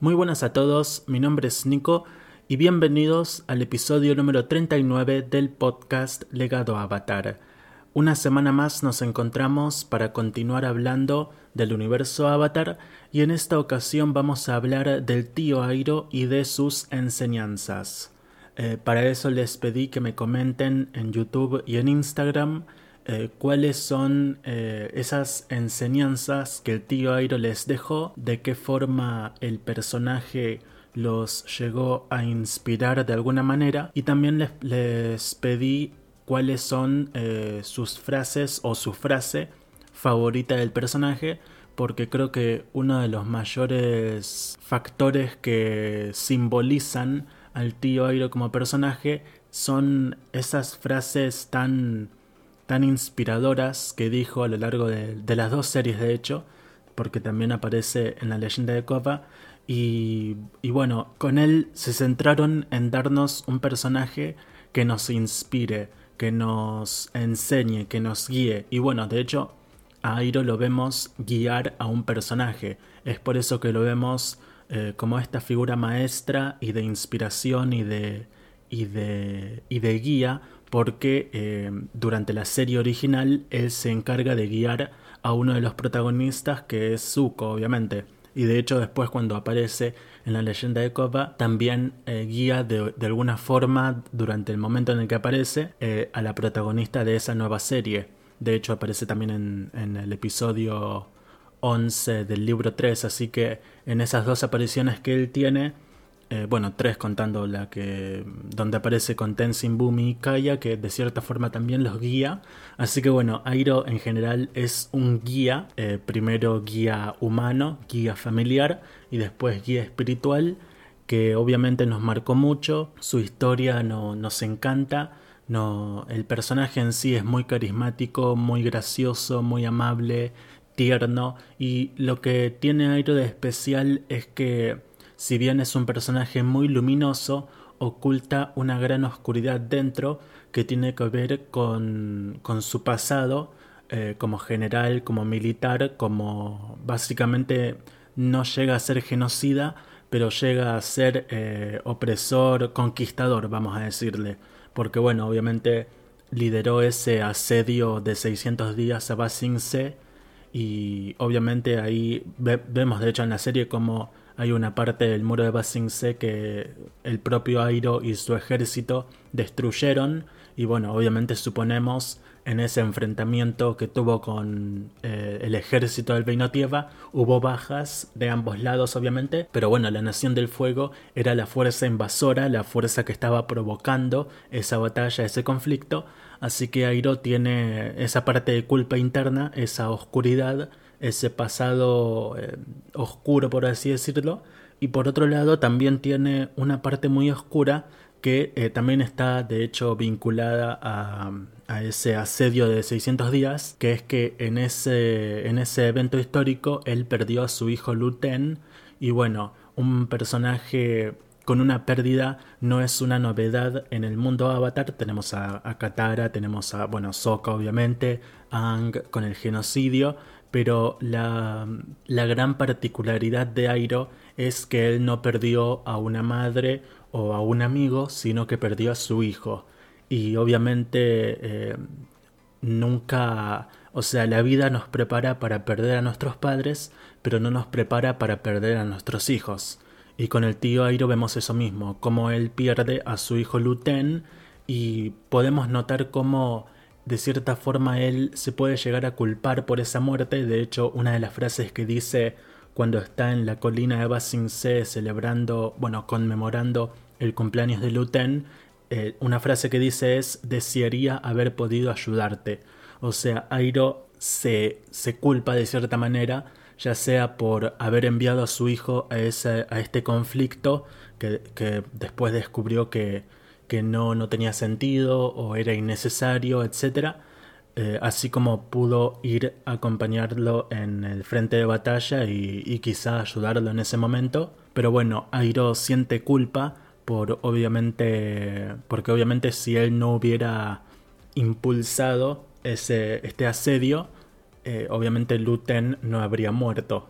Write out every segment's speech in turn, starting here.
Muy buenas a todos, mi nombre es Nico y bienvenidos al episodio número 39 del podcast Legado Avatar. Una semana más nos encontramos para continuar hablando del universo Avatar y en esta ocasión vamos a hablar del tío Airo y de sus enseñanzas. Eh, para eso les pedí que me comenten en YouTube y en Instagram eh, cuáles son eh, esas enseñanzas que el tío Airo les dejó, de qué forma el personaje los llegó a inspirar de alguna manera. Y también les, les pedí cuáles son eh, sus frases o su frase favorita del personaje porque creo que uno de los mayores factores que simbolizan al tío Airo como personaje son esas frases tan tan inspiradoras que dijo a lo largo de, las dos series de hecho, porque también aparece en la leyenda de Copa. Y, y bueno, con él se centraron en darnos un personaje que nos inspire, que nos enseñe, que nos guíe. Y bueno, de hecho, a Airo lo vemos guiar a un personaje. Es por eso que lo vemos eh, como esta figura maestra y de inspiración y de, y de, y de guía porque eh, durante la serie original él se encarga de guiar a uno de los protagonistas que es Zuko, obviamente. Y de hecho después cuando aparece en la leyenda de Copa también eh, guía de, alguna forma durante el momento en el que aparece eh, a la protagonista de esa nueva serie. De hecho aparece también en, en el episodio 11 del libro 3, así que en esas dos apariciones que él tiene eh, bueno, tres contando la que donde aparece con Tenzin, Bumi y Kaya, que de cierta forma también los guía. Así que bueno, Airo en general es un guía, eh, primero guía humano, guía familiar y después guía espiritual, que obviamente nos marcó mucho, su historia no, nos encanta. No, el personaje en sí es muy carismático, muy gracioso, muy amable, tierno y lo que tiene Airo de especial es que si bien es un personaje muy luminoso, oculta una gran oscuridad dentro que tiene que ver con, con su pasado eh, como general, como militar, como básicamente no llega a ser genocida, pero llega a ser eh, opresor, conquistador, vamos a decirle. Porque bueno, obviamente lideró ese asedio de 600 días a Ba y obviamente ahí vemos de hecho en la serie como hay una parte del muro de Basingse que el propio Airo y su ejército destruyeron y bueno, obviamente suponemos en ese enfrentamiento que tuvo con eh, el ejército del Beinotieva hubo bajas de ambos lados obviamente, pero bueno, la Nación del Fuego era la fuerza invasora, la fuerza que estaba provocando esa batalla, ese conflicto, así que Airo tiene esa parte de culpa interna, esa oscuridad ese pasado eh, oscuro, por así decirlo, y por otro lado también tiene una parte muy oscura que eh, también está de hecho vinculada a, a, ese asedio de 600 días, que es que en ese, en ese evento histórico él perdió a su hijo Luten. Y bueno, un personaje con una pérdida no es una novedad en el mundo Avatar. Tenemos a, a Katara, tenemos a, bueno, Sokka obviamente, Ang con el genocidio, pero la, la gran particularidad de Airo es que él no perdió a una madre o a un amigo, sino que perdió a su hijo. Y obviamente eh, nunca, o sea, la vida nos prepara para perder a nuestros padres, pero no nos prepara para perder a nuestros hijos. Y con el tío Airo vemos eso mismo, como él pierde a su hijo Luten y podemos notar cómo de cierta forma él se puede llegar a culpar por esa muerte. De hecho, una de las frases que dice cuando está en la colina de Basingse celebrando, bueno, conmemorando el cumpleaños de Luten, eh, una frase que dice es desearía haber podido ayudarte. O sea, Airo se, se culpa de cierta manera, ya sea por haber enviado a su hijo a, ese, a este conflicto que, que después descubrió que, que no, no tenía sentido o era innecesario, etc. Eh, así como pudo ir a acompañarlo en el frente de batalla y, y, quizá ayudarlo en ese momento. Pero bueno, Airo siente culpa por obviamente. porque obviamente si él no hubiera impulsado ese, este asedio, eh, obviamente Luten no habría muerto.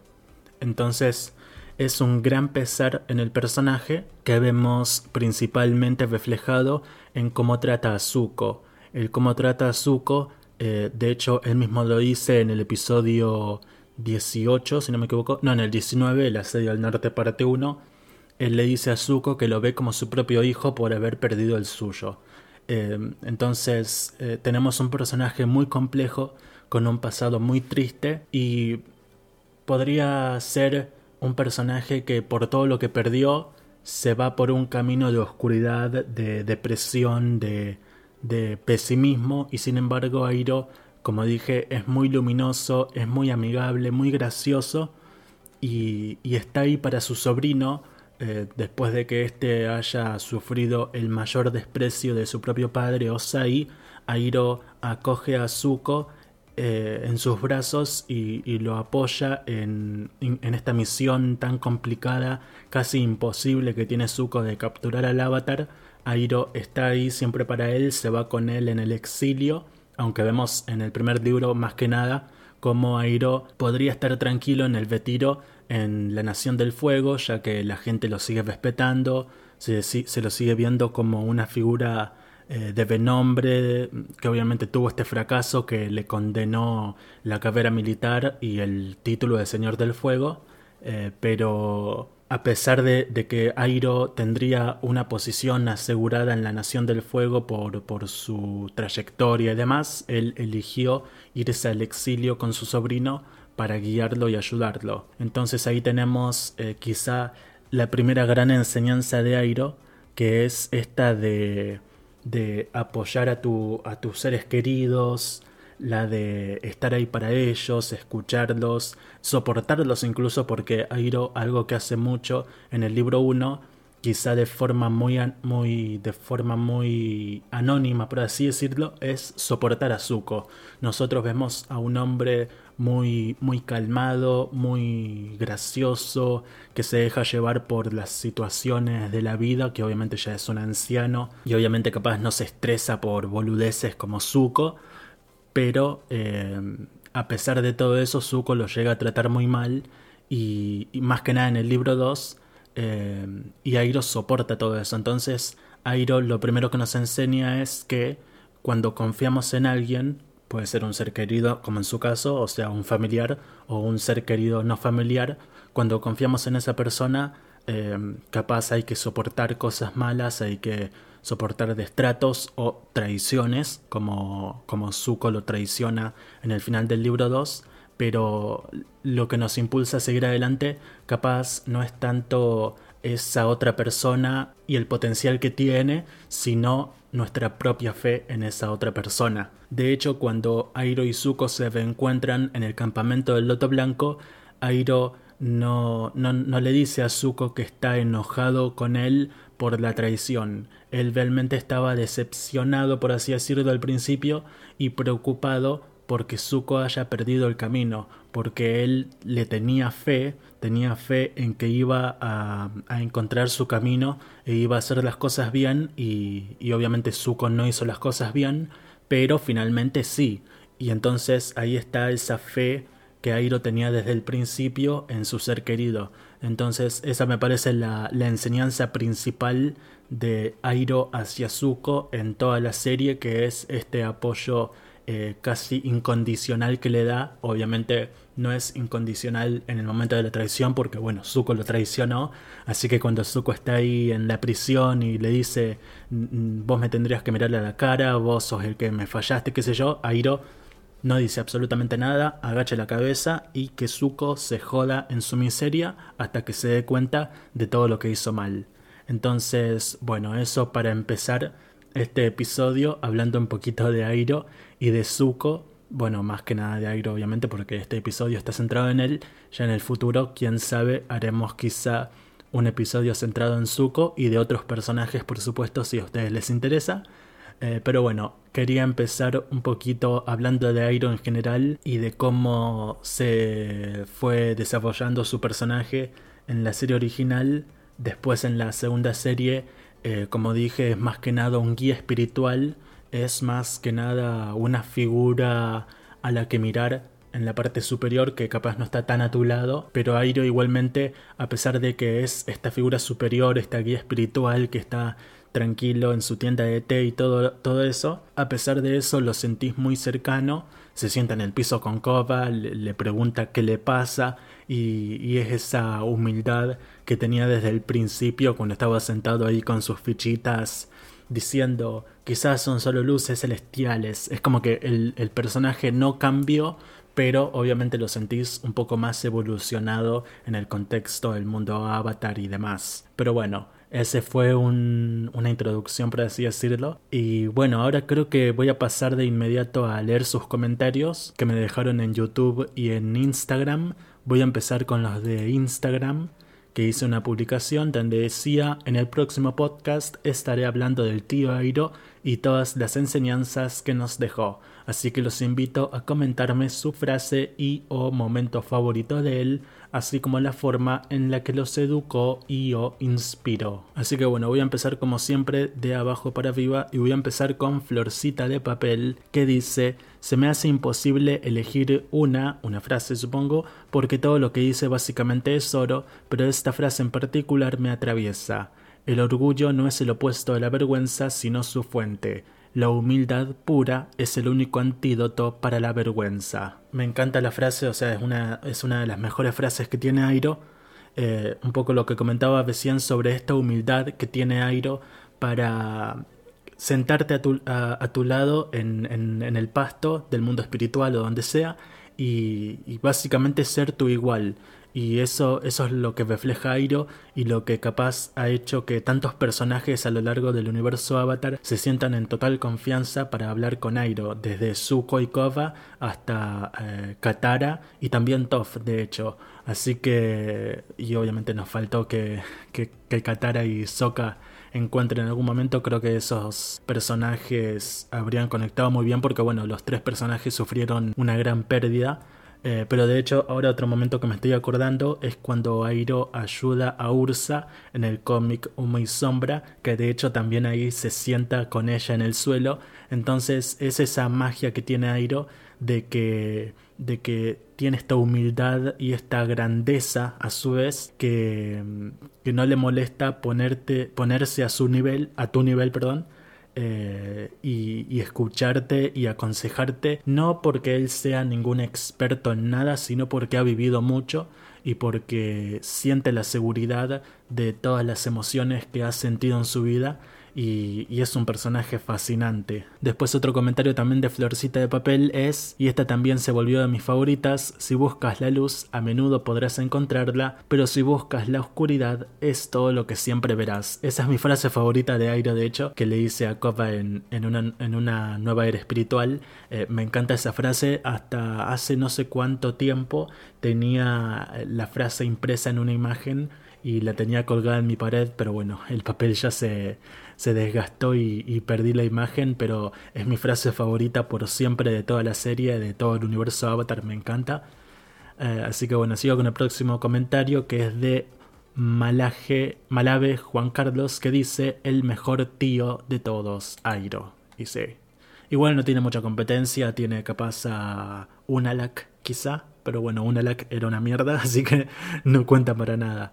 Entonces, es un gran pesar en el personaje que vemos principalmente reflejado en cómo trata a Zuko. El cómo trata a Zuko, eh, de hecho, él mismo lo dice en el episodio 18, si no me equivoco, no, en el 19, el asedio al norte parte 1, él le dice a Zuko que lo ve como su propio hijo por haber perdido el suyo. Eh, entonces eh, tenemos un personaje muy complejo, con un pasado muy triste y podría ser un personaje que por todo lo que perdió se va por un camino de oscuridad, de depresión, de, de pesimismo. Y sin embargo Airo, como dije, es muy luminoso, es muy amigable, muy gracioso. Y, y está ahí para su sobrino eh, después de que éste haya sufrido el mayor desprecio de su propio padre Osai, Airo acoge a Zuko eh, en sus brazos y, lo apoya en, en, esta misión tan complicada, casi imposible que tiene Zuko de capturar al avatar. Airo está ahí siempre para él, se va con él en el exilio, aunque vemos en el primer libro más que nada cómo Airo podría estar tranquilo en el retiro en la Nación del Fuego, ya que la gente lo sigue respetando, se, se lo sigue viendo como una figura eh, de renombre, que obviamente tuvo este fracaso que le condenó la carrera militar y el título de Señor del Fuego, eh, pero a pesar de, de, que Airo tendría una posición asegurada en la Nación del Fuego por, por su trayectoria y demás, él eligió irse al exilio con su sobrino para guiarlo y ayudarlo. Entonces ahí tenemos eh, quizá la primera gran enseñanza de Airo, que es esta de, de apoyar a, tu, a tus seres queridos, la de estar ahí para ellos, escucharlos, soportarlos incluso porque Airo algo que hace mucho en el libro 1 quizá de forma muy, muy, de forma muy anónima, por así decirlo, es soportar a Zuko. Nosotros vemos a un hombre muy, muy calmado, muy gracioso, que se deja llevar por las situaciones de la vida, que obviamente ya es un anciano y obviamente capaz no se estresa por boludeces como Zuko, pero eh, a pesar de todo eso, Zuko lo llega a tratar muy mal y, y más que nada en el libro 2 eh, y Airo soporta todo eso. Entonces, Airo lo primero que nos enseña es que cuando confiamos en alguien, puede ser un ser querido, como en su caso, o sea, un familiar o un ser querido no familiar, cuando confiamos en esa persona, eh, capaz hay que soportar cosas malas, hay que soportar destratos o traiciones, como, como Zuko lo traiciona en el final del libro 2 pero lo que nos impulsa a seguir adelante capaz no es tanto esa otra persona y el potencial que tiene, sino nuestra propia fe en esa otra persona. De hecho, cuando Airo y Zuko se reencuentran en el campamento del Loto Blanco, Airo no, no, no le dice a Zuko que está enojado con él por la traición. Él realmente estaba decepcionado, por así decirlo, al principio y preocupado porque Zuko haya perdido el camino, porque él le tenía fe, tenía fe en que iba a, encontrar su camino e iba a hacer las cosas bien y, y obviamente Zuko no hizo las cosas bien, pero finalmente sí. Y entonces ahí está esa fe que Airo tenía desde el principio en su ser querido. Entonces esa me parece la, la enseñanza principal de Airo hacia Zuko en toda la serie, que es este apoyo eh, casi incondicional que le da. Obviamente no es incondicional en el momento de la traición porque bueno, Zuko lo traicionó. Así que cuando Zuko está ahí en la prisión y le dice vos me tendrías que mirarle a la cara, vos sos el que me fallaste, qué sé yo, Airo no dice absolutamente nada, agacha la cabeza y que Zuko se joda en su miseria hasta que se dé cuenta de todo lo que hizo mal. Entonces, bueno, eso para empezar este episodio hablando un poquito de Airo y de Zuko. Bueno, más que nada de Airo, obviamente, porque este episodio está centrado en él. Ya en el futuro, quién sabe, haremos quizá un episodio centrado en Zuko y de otros personajes, por supuesto, si a ustedes les interesa. Eh, pero bueno, quería empezar un poquito hablando de Airo en general y de cómo se fue desarrollando su personaje en la serie original. Después en la segunda serie, eh, como dije, es más que nada un guía espiritual es más que nada una figura a la que mirar en la parte superior que capaz no está tan a tu lado, pero Airo igualmente, a pesar de que es esta figura superior, esta guía espiritual que está tranquilo en su tienda de té y todo, todo eso, a pesar de eso lo sentís muy cercano, se sienta en el piso con Kova, le, pregunta qué le pasa y, y, es esa humildad que tenía desde el principio cuando estaba sentado ahí con sus fichitas diciendo quizás son solo luces celestiales. Es como que el, personaje no cambió, pero obviamente lo sentís un poco más evolucionado en el contexto del mundo avatar y demás. Pero bueno, ese fue un, una introducción, por así decirlo. Y bueno, ahora creo que voy a pasar de inmediato a leer sus comentarios que me dejaron en YouTube y en Instagram. Voy a empezar con los de Instagram que hice una publicación donde decía en el próximo podcast estaré hablando del tío Airo y todas las enseñanzas que nos dejó así que los invito a comentarme su frase y o momento favorito de él, así como la forma en la que los educó y o inspiró. Así que bueno, voy a empezar como siempre de abajo para arriba y voy a empezar con Florcita de papel que dice se me hace imposible elegir una, una frase supongo, porque todo lo que dice básicamente es oro, pero esta frase en particular me atraviesa. El orgullo no es el opuesto de la vergüenza, sino su fuente. La humildad pura es el único antídoto para la vergüenza. Me encanta la frase, o sea, es una, es una de las mejores frases que tiene Airo. Eh, un poco lo que comentaba recién sobre esta humildad que tiene Airo para sentarte a tu, a, tu lado en, en, el pasto del mundo espiritual o donde sea y, y básicamente ser tu igual. Y eso, eso es lo que refleja Airo y lo que capaz ha hecho que tantos personajes a lo largo del universo Avatar se sientan en total confianza para hablar con Airo, desde Zuko y Kova hasta eh, Katara y también Toph, de hecho. Así que, y obviamente nos faltó que, que, que Katara y Sokka encuentren en algún momento, creo que esos personajes habrían conectado muy bien porque, bueno, los tres personajes sufrieron una gran pérdida eh, pero de hecho, ahora otro momento que me estoy acordando es cuando Airo ayuda a Ursa en el cómic Humo y Sombra, que de hecho también ahí se sienta con ella en el suelo. Entonces es esa magia que tiene Airo de que, de que tiene esta humildad y esta grandeza a su vez que, que no le molesta ponerte, ponerse a su nivel, a tu nivel, perdón, eh, y, escucharte y aconsejarte, no porque él sea ningún experto en nada, sino porque ha vivido mucho y porque siente la seguridad de todas las emociones que ha sentido en su vida y, es un personaje fascinante. Después otro comentario también de Florcita de Papel es, y esta también se volvió de mis favoritas, si buscas la luz a menudo podrás encontrarla, pero si buscas la oscuridad es todo lo que siempre verás. Esa es mi frase favorita de Airo, de hecho, que le hice a Copa en, en, una, en una nueva era espiritual. Eh, me encanta esa frase, hasta hace no sé cuánto tiempo tenía la frase impresa en una imagen y la tenía colgada en mi pared, pero bueno, el papel ya se, se desgastó y, perdí la imagen, pero es mi frase favorita por siempre de toda la serie, de todo el universo Avatar, me encanta. Eh, así que bueno, sigo con el próximo comentario que es de Malaje, Malave Juan Carlos que dice el mejor tío de todos, Airo. Y sí. Igual no tiene mucha competencia, tiene capaz a Unalak quizá, pero bueno, Unalak era una mierda, así que no cuenta para nada.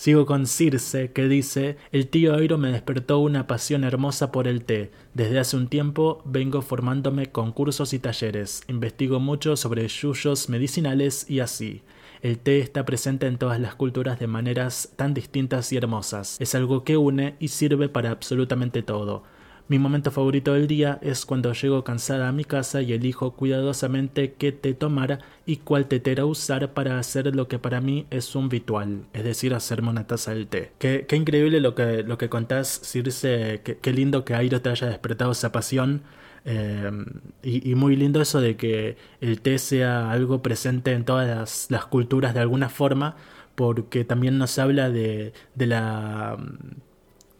Sigo con Circe, que dice, el tío Airo me despertó una pasión hermosa por el té. Desde hace un tiempo vengo formándome con cursos y talleres. Investigo mucho sobre yuyos medicinales y así. El té está presente en todas las culturas de maneras tan distintas y hermosas. Es algo que une y sirve para absolutamente todo. Mi momento favorito del día es cuando llego cansada a mi casa y elijo cuidadosamente qué té tomar y cuál tetera usar para hacer lo que para mí es un ritual, es decir, hacerme una taza del té. Qué, qué increíble lo que, lo que contás, Circe, qué, qué lindo que Airo te haya despertado esa pasión. Eh, y, muy lindo eso de que el té sea algo presente en todas las, las culturas de alguna forma, porque también nos habla de, de la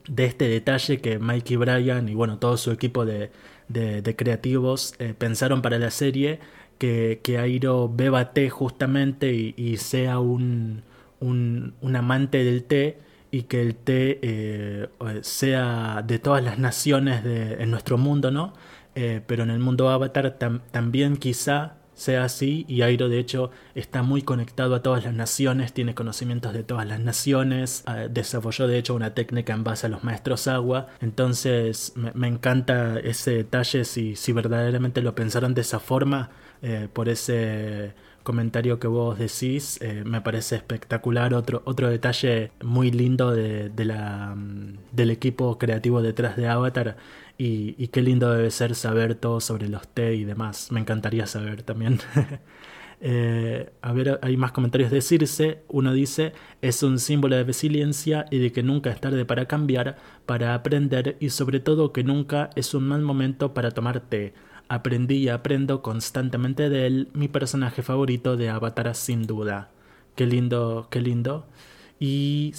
de este detalle que Mikey Bryan y bueno, todo su equipo de, de, creativos eh, pensaron para la serie, que, que Airo beba té justamente y, sea un, un, un, amante del té y que el té eh, sea de todas las naciones de, en nuestro mundo, ¿no? Eh, pero en el mundo Avatar también quizá sea así y Airo de hecho está muy conectado a todas las naciones, tiene conocimientos de todas las naciones, ah, desarrolló de hecho una técnica en base a los maestros agua, entonces me, encanta ese detalle si, si verdaderamente lo pensaron de esa forma eh, por ese comentario que vos decís eh, me parece espectacular. Otro otro detalle muy lindo de, la, mm, del equipo creativo detrás de Avatar y, qué lindo debe ser saber todo sobre los té y demás. Me encantaría saber también. Eh, a ver, hay más comentarios de Circe. Uno dice, es un símbolo de resiliencia y de que nunca es tarde para cambiar, para aprender y sobre todo que nunca es un mal momento para tomar té. Aprendí y aprendo constantemente de él, mi personaje favorito de Avatar sin duda. Qué lindo, qué lindo. Y,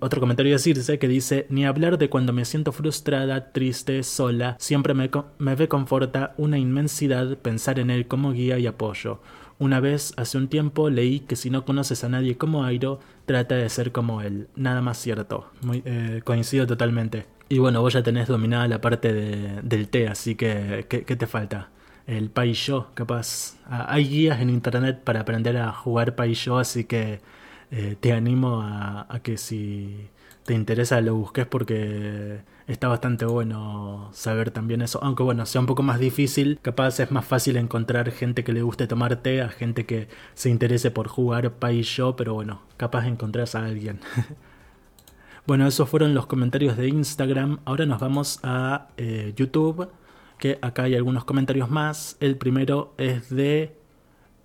otro comentario de Circe que dice, ni hablar de cuando me siento frustrada, triste, sola, siempre me, me reconforta una inmensidad pensar en él como guía y apoyo. Una vez, hace un tiempo, leí que si no conoces a nadie como Airo, trata de ser como él. Nada más cierto. Eh, coincido totalmente. Y bueno, vos ya tenés dominada la parte de, del té, así que, ¿qué, te falta? El Paisho, capaz. Ah, hay guías en internet para aprender a jugar Paisho, así que eh, te animo a, que si te interesa lo busques porque está bastante bueno saber también eso. Aunque bueno, sea un poco más difícil, capaz es más fácil encontrar gente que le guste tomar té a gente que se interese por jugar Pai Yo, pero bueno, capaz encontrás a alguien. bueno, esos fueron los comentarios de Instagram. Ahora nos vamos a eh, YouTube, que acá hay algunos comentarios más. El primero es de...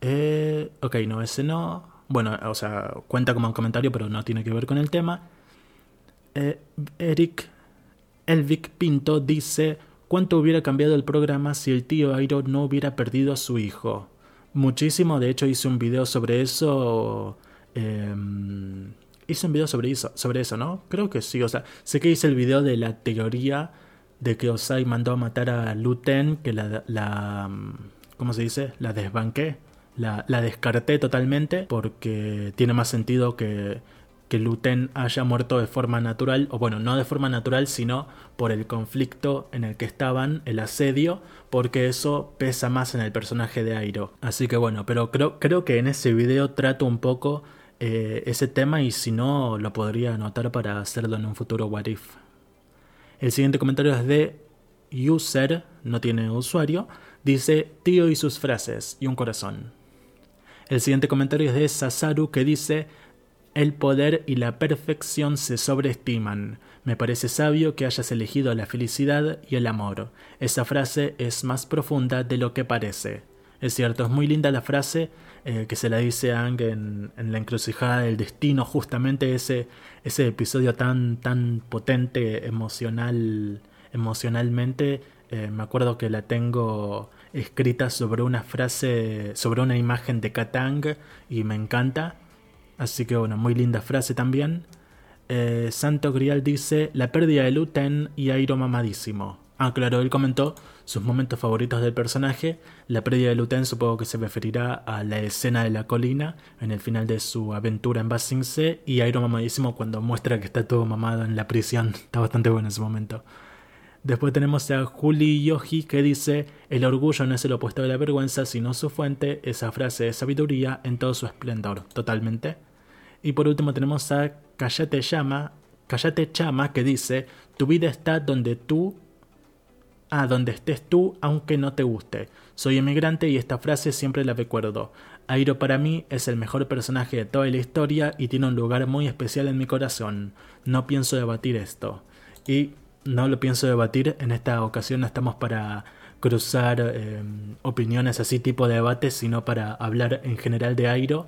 Eh, ok, no, ese no. Bueno, o sea, cuenta como un comentario, pero no tiene que ver con el tema. Eh, Eric Elvic Pinto dice: ¿Cuánto hubiera cambiado el programa si el tío Airo no hubiera perdido a su hijo? Muchísimo, de hecho, hice un video sobre eso. Em, hice un video sobre eso, sobre eso, ¿no? Creo que sí, o sea, sé que hice el video de la teoría de que Osai mandó a matar a Luten, que la, la ¿cómo se dice? La desbanqué la, descarté totalmente porque tiene más sentido que, que Luten haya muerto de forma natural, o bueno, no de forma natural, sino por el conflicto en el que estaban, el asedio, porque eso pesa más en el personaje de Airo. Así que bueno, pero creo, creo que en ese video trato un poco eh, ese tema y si no, lo podría anotar para hacerlo en un futuro What If. El siguiente comentario es de User, no tiene usuario, dice tío y sus frases y un corazón. El siguiente comentario es de Sasaru que dice, el poder y la perfección se sobreestiman. Me parece sabio que hayas elegido la felicidad y el amor. Esa frase es más profunda de lo que parece. Es cierto, es muy linda la frase eh, que se la dice a Ang en, la encrucijada del destino, justamente ese, ese episodio tan, tan potente emocional, emocionalmente. Eh, me acuerdo que la tengo escrita sobre una frase, sobre una imagen de Katang y me encanta. Así que bueno, muy linda frase también. Eh, Santo Grial dice, la pérdida de Luten y Airo mamadísimo. Ah, claro, él comentó sus momentos favoritos del personaje. La pérdida de Luten supongo que se referirá a la escena de la colina en el final de su aventura en Basing C y Airo mamadísimo cuando muestra que está todo mamado en la prisión. Está bastante bueno ese momento. Después tenemos a Juli Yogi que dice, el orgullo no es el opuesto de la vergüenza, sino su fuente, esa frase de sabiduría en todo su esplendor, totalmente. Y por último tenemos a Callate Llama, Callate Chama que dice, tu vida está donde tú, ah, donde estés tú, aunque no te guste. Soy emigrante y esta frase siempre la recuerdo. Airo para mí es el mejor personaje de toda la historia y tiene un lugar muy especial en mi corazón. No pienso debatir esto. Y no lo pienso debatir. En esta ocasión no estamos para cruzar eh, opiniones así tipo de debate, sino para hablar en general de Airo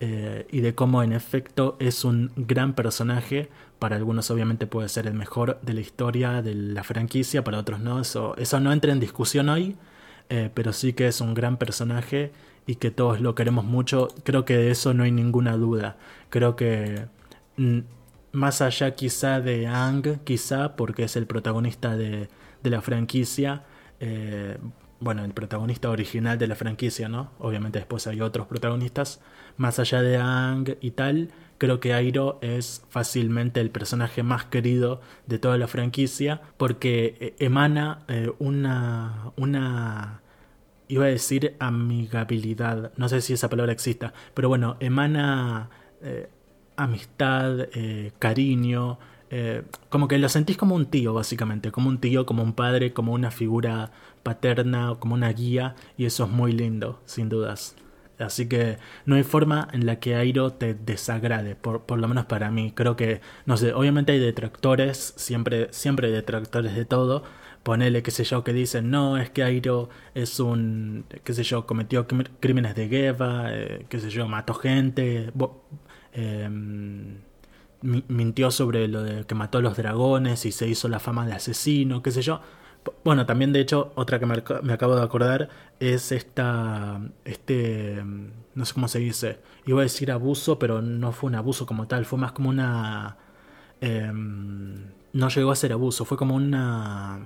eh, y de cómo en efecto es un gran personaje. Para algunos obviamente puede ser el mejor de la historia de la franquicia, para otros no. Eso, eso no entra en discusión hoy, eh, pero sí que es un gran personaje y que todos lo queremos mucho. Creo que de eso no hay ninguna duda. Creo que mm, más allá quizá de Ang, quizá porque es el protagonista de, la franquicia, eh, bueno, el protagonista original de la franquicia, ¿no? Obviamente después hay otros protagonistas, más allá de Ang y tal, creo que Airo es fácilmente el personaje más querido de toda la franquicia porque eh, emana eh, una, una iba a decir amigabilidad, no sé si esa palabra exista, pero bueno, emana eh, amistad, eh, cariño, eh, como que lo sentís como un tío, básicamente, como un tío, como un padre, como una figura paterna, como una guía, y eso es muy lindo, sin dudas. Así que no hay forma en la que Airo te desagrade, por, por lo menos para mí. Creo que, no sé, obviamente hay detractores, siempre, siempre hay detractores de todo. Ponele, qué sé yo, que dicen, no, es que Airo es un, qué sé yo, cometió crímenes de guerra, eh, qué sé yo, mató gente. Eh, mintió sobre lo de que mató a los dragones y se hizo la fama de asesino, qué sé yo. Bueno, también de hecho, otra que me, acabo de acordar es esta, este, no sé cómo se dice, iba a decir abuso, pero no fue un abuso como tal, fue más como una, em, no llegó a ser abuso, fue como una,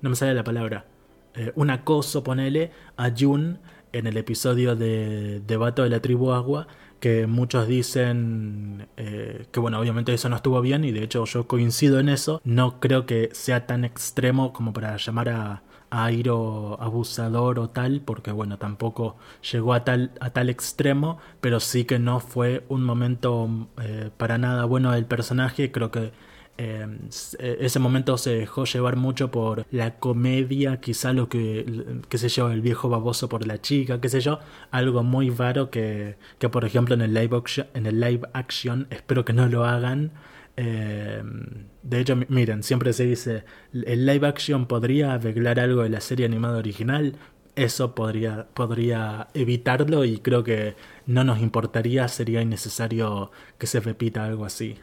no me sale la palabra, eh, un acoso, ponele, a Jun en el episodio de Debato de la Tribu Agua, que muchos dicen eh, que bueno, obviamente eso no estuvo bien y de hecho yo coincido en eso, no creo que sea tan extremo como para llamar a, Airo abusador o tal, porque bueno, tampoco llegó a tal, a tal extremo, pero sí que no fue un momento eh, para nada bueno del personaje, creo que Em, e, ese momento se dejó llevar mucho por la comedia, quizá lo que, qué sé el viejo baboso por la chica, qué sé yo, algo muy varo que, que por ejemplo en el live action, en el live action espero que no lo hagan. Em, de hecho, miren, siempre se dice, el live action podría arreglar algo de la serie animada original, eso podría, podría evitarlo y creo que no nos importaría, sería innecesario que se repita algo así.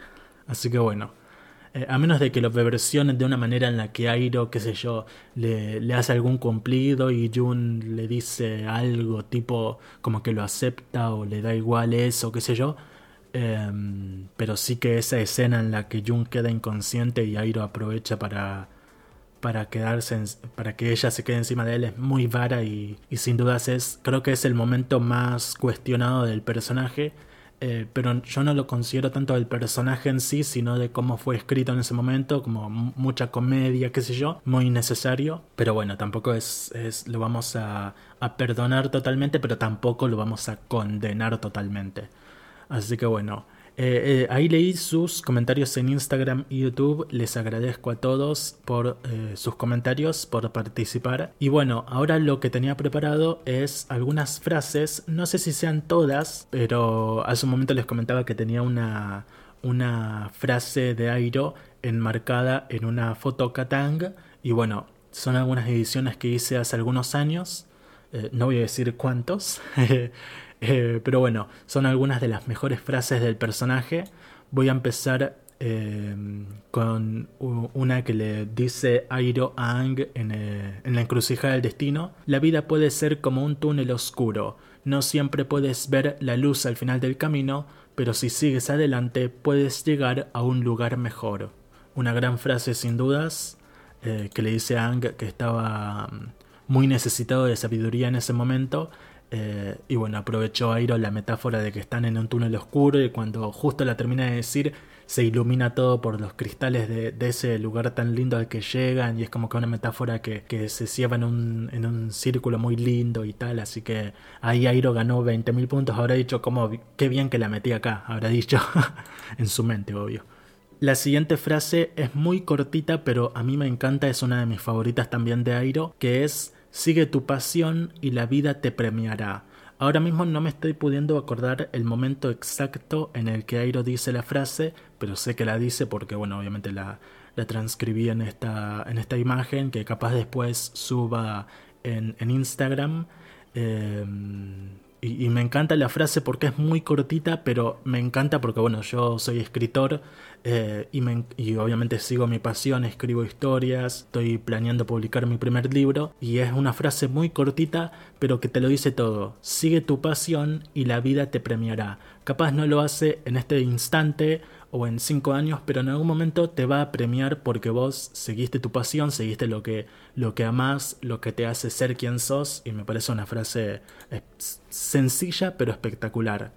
Así que bueno. Eh, a menos de que lo versionen de una manera en la que Airo, qué sé yo, le, le, hace algún cumplido y Jun le dice algo tipo como que lo acepta o le da igual eso, qué sé yo. Em, pero sí que esa escena en la que Jun queda inconsciente y Airo aprovecha para, para quedarse para que ella se quede encima de él es muy vara y, y sin dudas es creo que es el momento más cuestionado del personaje eh, pero yo no lo considero tanto del personaje en sí, sino de cómo fue escrito en ese momento, como mucha comedia, qué sé yo, muy necesario, pero bueno, tampoco es, es lo vamos a, a perdonar totalmente, pero tampoco lo vamos a condenar totalmente. Así que bueno, eh, eh, ahí leí sus comentarios en Instagram y YouTube. Les agradezco a todos por eh, sus comentarios, por participar. Y bueno, ahora lo que tenía preparado es algunas frases. No sé si sean todas, pero hace un momento les comentaba que tenía una, una frase de Airo enmarcada en una foto Katang. Y bueno, son algunas ediciones que hice hace algunos años. no voy a decir cuántos. Eh, pero bueno, son algunas de las mejores frases del personaje. Voy a empezar eh, con una que le dice Airo a Ang en, eh, en la encrucijada del destino. La vida puede ser como un túnel oscuro. No siempre puedes ver la luz al final del camino, pero si sigues adelante puedes llegar a un lugar mejor. Una gran frase sin dudas que le dice a Ang que estaba mm, muy necesitado de sabiduría en ese momento eh, y bueno, aprovechó Airo la metáfora de que están en un túnel oscuro y cuando justo la termina de decir, se ilumina todo por los cristales de, ese lugar tan lindo al que llegan y es como que una metáfora que, se cierra en un, en un círculo muy lindo y tal, así que ahí Airo ganó 20.000 puntos, habrá dicho como, qué bien que la metí acá, habrá dicho en su mente, obvio. La siguiente frase es muy cortita, pero a mí me encanta, es una de mis favoritas también de Airo, que es Sigue tu pasión y la vida te premiará. Ahora mismo no me estoy pudiendo acordar el momento exacto en el que Airo dice la frase, pero sé que la dice porque, bueno, obviamente la, la transcribí en esta, en esta imagen que capaz después suba en, en Instagram. Eh, y, me encanta la frase porque es muy cortita, pero me encanta porque, bueno, yo soy escritor eh, y, y obviamente sigo mi pasión, escribo historias, estoy planeando publicar mi primer libro y es una frase muy cortita, pero que te lo dice todo. Sigue tu pasión y la vida te premiará. Capaz no lo hace en este instante o en cinco años, pero en algún momento te va a premiar porque vos seguiste tu pasión, seguiste lo que, lo que amás, lo que te hace ser quien sos, y me parece una frase sencilla pero espectacular.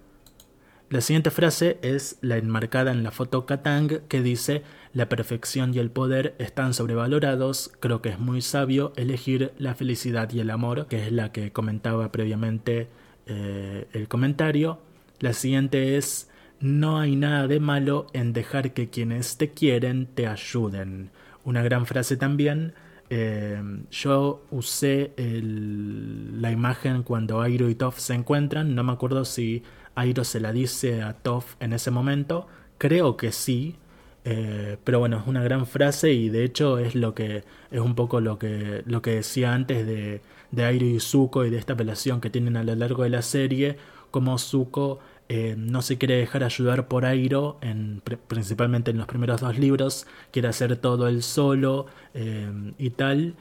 La siguiente frase es la enmarcada en la foto Katang que dice la perfección y el poder están sobrevalorados, creo que es muy sabio elegir la felicidad y el amor, que es la que comentaba previamente eh, el comentario. La siguiente es no hay nada de malo en dejar que quienes te quieren te ayuden. Una gran frase también. Eh, yo usé la imagen cuando Airo y Toff se encuentran. No me acuerdo si Airo se la dice a Toff en ese momento. Creo que sí. Eh, pero bueno, es una gran frase y de hecho es lo que es un poco lo que, lo que decía antes de, de Airo y Zuko y de esta relación que tienen a lo largo de la serie, como Zuko eh, no se quiere dejar ayudar por Airo, en, principalmente en los primeros dos libros, quiere hacer todo él solo eh, y tal.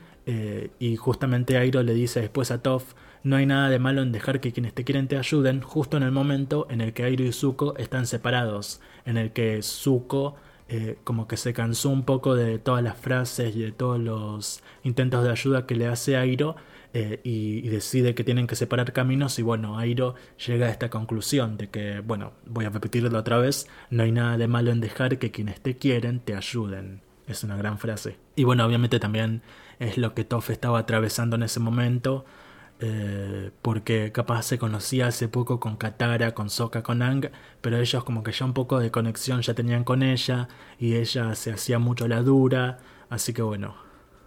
y justamente Airo le dice después a Toph, no hay nada de malo en dejar que quienes te quieren te ayuden, justo en el momento en el que Airo y Zuko están separados, en el que Zuko eh, como que se cansó un poco de todas las frases y de todos los intentos de ayuda que le hace Airo eh, y, decide que tienen que separar caminos y bueno, Airo llega a esta conclusión de que, bueno, voy a repetirlo otra vez, no hay nada de malo en dejar que quienes te quieren te ayuden. Es una gran frase. Y bueno, obviamente también es lo que Toff estaba atravesando en ese momento. Eh, porque capaz se conocía hace poco con Katara, con Sokka, con Ang, pero ellos como que ya un poco de conexión ya tenían con ella y ella se hacía mucho la dura, así que bueno.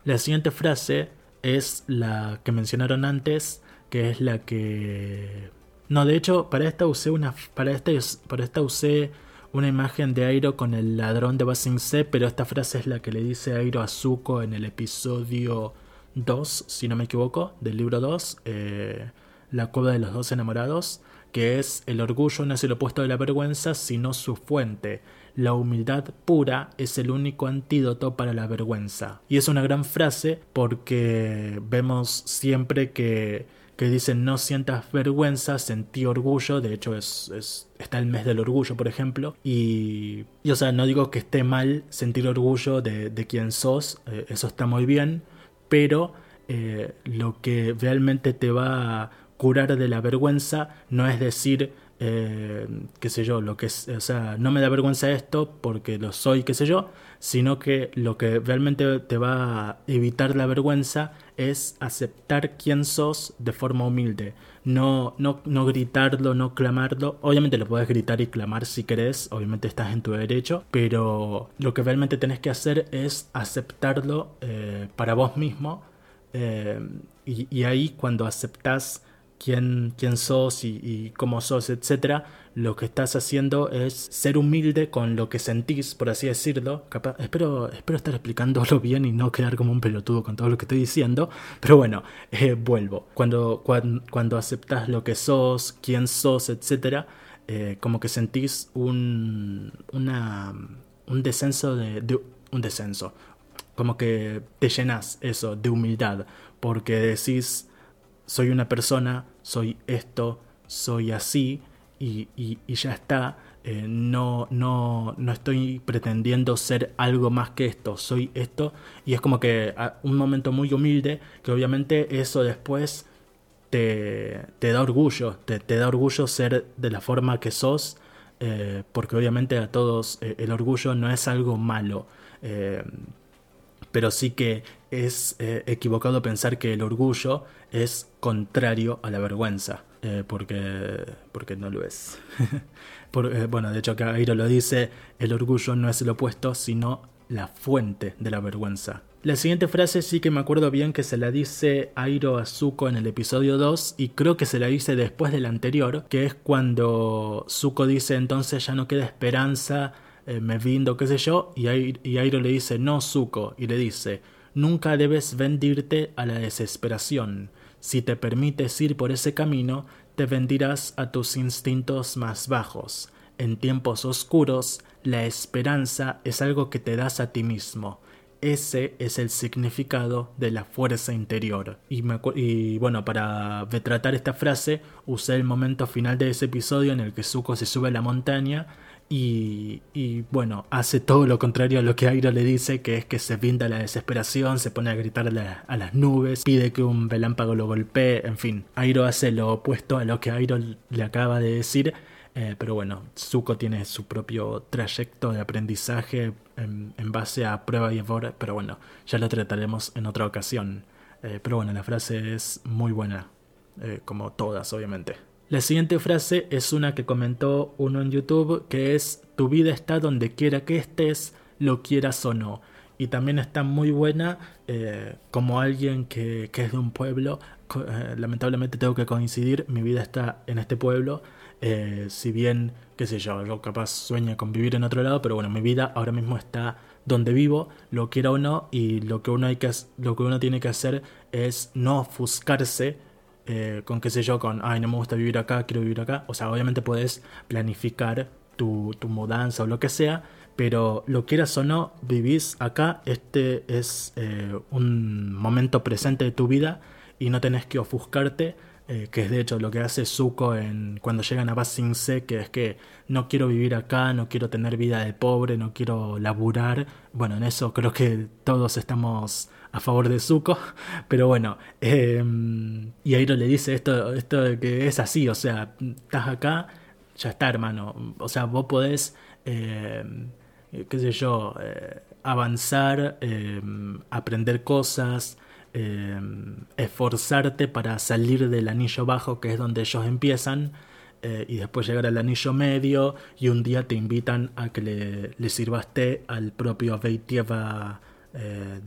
La siguiente frase es la que mencionaron antes, que es la que... No, de hecho, para esta usé una... Para, este, para esta usé una imagen de Airo con el ladrón de Basing C, pero esta frase es la que le dice Airo a Zuko en el episodio 2, si no me equivoco, del libro 2, eh, La cueva de los dos enamorados, que es el orgullo no es el opuesto de la vergüenza, sino su fuente. La humildad pura es el único antídoto para la vergüenza. Y es una gran frase porque vemos siempre que, que dicen no sientas vergüenza, sentí orgullo, de hecho es, es, está el mes del orgullo, por ejemplo, y, y, o sea, no digo que esté mal sentir orgullo de, de quién sos, eh, eso está muy bien, pero eh, lo que realmente te va a curar de la vergüenza no es decir, eh, qué sé yo, lo que o sea, no me da vergüenza esto porque lo soy, qué sé yo, sino que lo que realmente te va a evitar la vergüenza es aceptar quién sos de forma humilde. No, no, no gritarlo, no clamarlo. Obviamente lo puedes gritar y clamar si querés, obviamente estás en tu derecho, pero lo que realmente tenés que hacer es aceptarlo eh, para vos mismo. Eh, y, y, ahí cuando aceptás quién, quién sos y, cómo sos, etcétera, lo que estás haciendo es ser humilde con lo que sentís, por así decirlo. espero, espero estar explicándolo bien y no quedar como un pelotudo con todo lo que estoy diciendo. Pero bueno, eh, vuelvo. Cuando, cuando, cuando aceptás lo que sos, quién sos, etcétera, eh, como que sentís un, una, un descenso de, de un descenso. Como que te llenas eso de humildad, porque decís soy una persona, soy esto, soy así y, ya está. Eh, no, no, no estoy pretendiendo ser algo más que esto, soy esto. Y es como que un momento muy humilde, que obviamente eso después te, te da orgullo, te, da orgullo ser de la forma que sos, eh, porque obviamente a todos eh, el orgullo no es algo malo pero sí que es eh, equivocado pensar que el orgullo es contrario a la vergüenza, eh, porque, porque no lo es. Eh, bueno, de hecho que Airo lo dice, el orgullo no es el opuesto, sino la fuente de la vergüenza. La siguiente frase sí que me acuerdo bien que se la dice Airo a Zuko en el episodio 2 y creo que se la dice después del anterior, que es cuando Zuko dice entonces ya no queda esperanza eh, me vindo, qué sé yo, y, Airo le dice, no, Zuko, y le dice, nunca debes vendirte a la desesperación. Si te permites ir por ese camino, te vendirás a tus instintos más bajos. En tiempos oscuros, la esperanza es algo que te das a ti mismo. Ese es el significado de la fuerza interior. Y, y, bueno, para retratar esta frase, usé el momento final de ese episodio en el que Zuko se sube a la montaña y, bueno, hace todo lo contrario a lo que Airo le dice, que es que se pinta la desesperación, se pone a gritar a, las nubes, pide que un relámpago lo golpee, en fin, Airo hace lo opuesto a lo que Airo le acaba de decir. Eh, pero bueno, Zuko tiene su propio trayecto de aprendizaje en, base a prueba y error, pero bueno, ya lo trataremos en otra ocasión. Eh, pero bueno, la frase es muy buena, eh, como todas, obviamente. La siguiente frase es una que comentó uno en YouTube, que es, tu vida está donde quiera que estés, lo quieras o no. Y también está muy buena como alguien que, que, es de un pueblo. lamentablemente tengo que coincidir, mi vida está en este pueblo eh, si bien, qué sé yo, yo capaz sueño con vivir en otro lado, pero bueno, mi vida ahora mismo está donde vivo, lo quiera o no, y lo que uno, hay que, lo que uno tiene que hacer es no ofuscarse eh, con, qué sé yo, con, ay, no me gusta vivir acá, quiero vivir acá. O sea, obviamente puedes planificar tu, tu mudanza o lo que sea, pero lo quieras o no, vivís acá, este es eh, un momento presente de tu vida y no tenés que ofuscarte eh, que es de hecho lo que hace Zuko en, cuando llegan a Basing Se, que es que no quiero vivir acá, no quiero tener vida de pobre, no quiero laburar. Bueno, en eso creo que todos estamos a favor de Zuko, pero bueno, eh, y Airo le dice esto, esto de que es así, o sea, estás acá, ya está hermano, o sea, vos podés, eh, qué sé yo, eh, avanzar, aprender cosas, esforzarte para salir del anillo bajo, que es donde ellos empiezan, eh, y después llegar al anillo medio, y un día te invitan a que le, le sirvas té al propio Veitieva eh,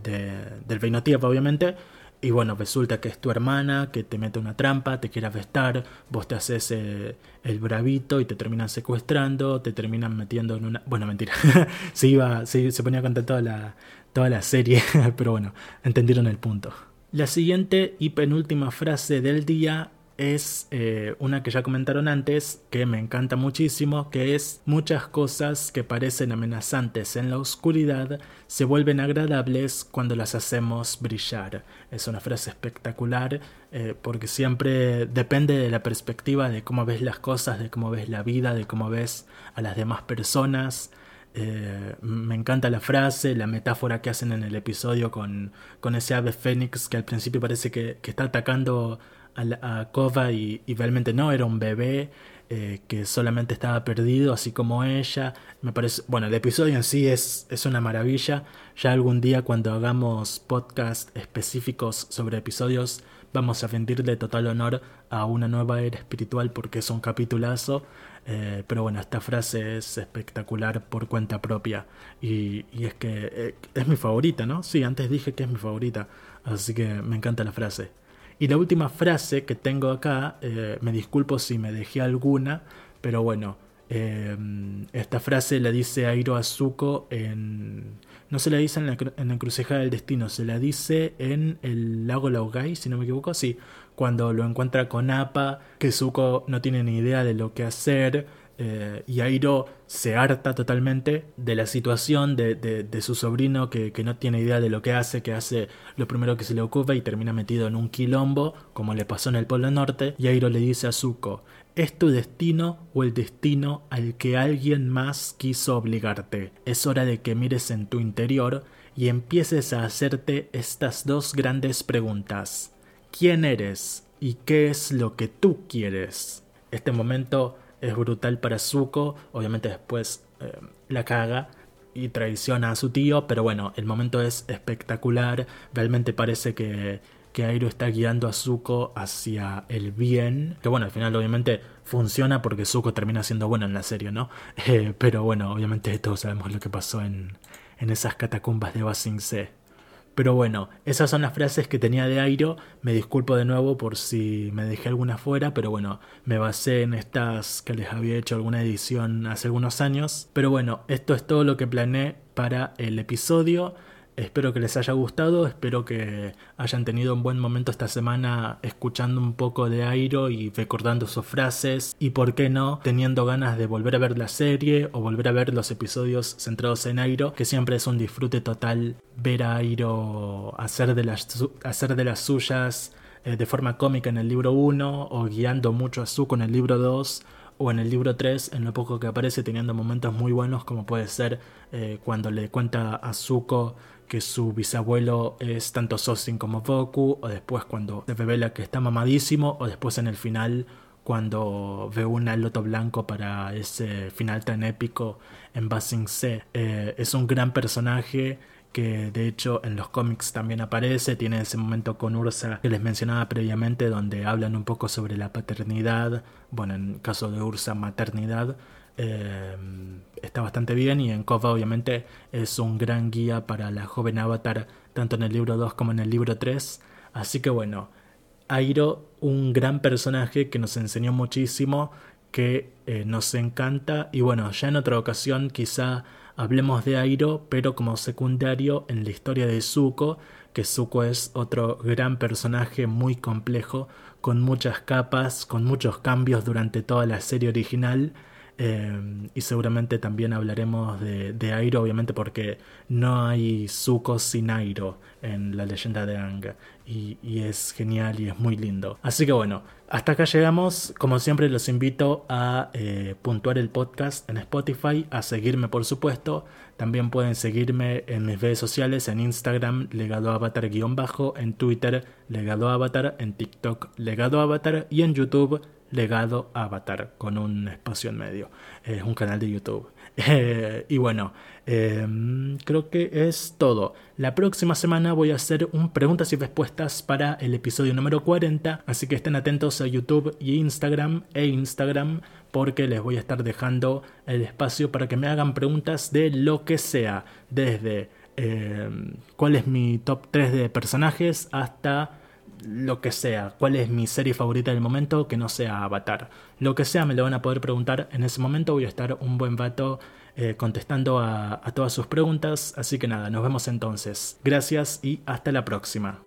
del Veinotieva, obviamente. Y bueno, resulta que es tu hermana, que te mete una trampa, te quiere avestar, vos te haces el bravito y te terminan secuestrando, te terminan metiendo en una... Bueno, mentira, se iba, se, se ponía a toda la, toda la serie, pero bueno, entendieron el punto. La siguiente y penúltima frase del día es eh, una que ya comentaron antes, que me encanta muchísimo, que es muchas cosas que parecen amenazantes en la oscuridad se vuelven agradables cuando las hacemos brillar. Es una frase espectacular eh, porque siempre depende de la perspectiva de cómo ves las cosas, de cómo ves la vida, de cómo ves a las demás personas. Eh, me encanta la frase, la metáfora que hacen en el episodio con, con ese ave fénix que al principio parece que, está atacando a, a Kova y, realmente no, era un bebé eh, que solamente estaba perdido, así como ella. Me parece, bueno, el episodio en sí es, es una maravilla. Ya algún día cuando hagamos podcast específicos sobre episodios vamos a rendirle total honor a una nueva era espiritual porque es un capitulazo. Eh, pero bueno, esta frase es espectacular por cuenta propia. Y, es que eh, es mi favorita, ¿no? Sí, antes dije que es mi favorita. Así que me encanta la frase. Y la última frase que tengo acá, eh, me disculpo si me dejé alguna, pero bueno, esta frase la dice Airo Azuko en... No se la dice en la, en la encrucijada del destino, se la dice en el lago Laogai, si no me equivoco, sí cuando lo encuentra con Appa, que Zuko no tiene ni idea de lo que hacer, eh, y Airo se harta totalmente de la situación de, su sobrino que, no tiene idea de lo que hace, que hace lo primero que se le ocurre y termina metido en un quilombo, como le pasó en el Polo Norte, y Airo le dice a Zuko, ¿es tu destino o el destino al que alguien más quiso obligarte? Es hora de que mires en tu interior y empieces a hacerte estas dos grandes preguntas quién eres y qué es lo que tú quieres. Este momento es brutal para Zuko, obviamente después eh, la caga y traiciona a su tío, pero bueno, el momento es espectacular, realmente parece que, que Airo está guiando a Zuko hacia el bien, que bueno, al final obviamente funciona porque Zuko termina siendo bueno en la serie, ¿no? Eh, pero bueno, obviamente todos sabemos lo que pasó en, en esas catacumbas de Basing Se. Pero bueno, esas son las frases que tenía de Airo. Me disculpo de nuevo por si me dejé alguna fuera, pero bueno, me basé en estas que les había hecho alguna edición hace algunos años. Pero bueno, esto es todo lo que planeé para el episodio. Espero que les haya gustado, espero que hayan tenido un buen momento esta semana escuchando un poco de Airo y recordando sus frases y por qué no teniendo ganas de volver a ver la serie o volver a ver los episodios centrados en Airo, que siempre es un disfrute total ver a Airo hacer de las, hacer de las suyas eh, de forma cómica en el libro 1 o guiando mucho a Zuko en el libro 2 o en el libro 3 en lo poco que aparece teniendo momentos muy buenos como puede ser eh, cuando le cuenta a Zuko que su bisabuelo es tanto Sosin como Boku, o después cuando se revela que está mamadísimo, o después en el final cuando ve una loto blanco para ese final tan épico en Basing C. Eh, es un gran personaje que de hecho en los cómics también aparece, tiene ese momento con Ursa que les mencionaba previamente donde hablan un poco sobre la paternidad, bueno en caso de Ursa maternidad, eh, está bastante bien y en Kova obviamente es un gran guía para la joven avatar tanto en el libro 2 como en el libro 3, así que bueno, Airo un gran personaje que nos enseñó muchísimo, que eh, nos encanta. Y bueno, ya en otra ocasión quizá hablemos de Airo, pero como secundario en la historia de Zuko, que Zuko es otro gran personaje muy complejo, con muchas capas, con muchos cambios durante toda la serie original. Eh, y seguramente también hablaremos de, de, Airo, obviamente, porque no hay Zuko sin Airo en la leyenda de Ang. Y, y, es genial y es muy lindo. Así que bueno, hasta acá llegamos. Como siempre, los invito a eh, puntuar el podcast en Spotify, a seguirme, por supuesto. También pueden seguirme en mis redes sociales, en Instagram, legado avatar-bajo, en Twitter, legado avatar, en TikTok, legado avatar y en YouTube legado Avatar, con un espacio en medio. Es un canal de YouTube. Eh, y bueno, em, creo que es todo. La próxima semana voy a hacer un preguntas y respuestas para el episodio número 40, así que estén atentos a YouTube y Instagram e Instagram porque les voy a estar dejando el espacio para que me hagan preguntas de lo que sea, desde em, cuál es mi top 3 de personajes hasta lo que sea, cuál es mi serie favorita del momento que no sea Avatar. Lo que sea me lo van a poder preguntar en ese momento, voy a estar un buen rato eh, contestando a todas sus preguntas, así que nada, nos vemos entonces. Gracias y hasta la próxima.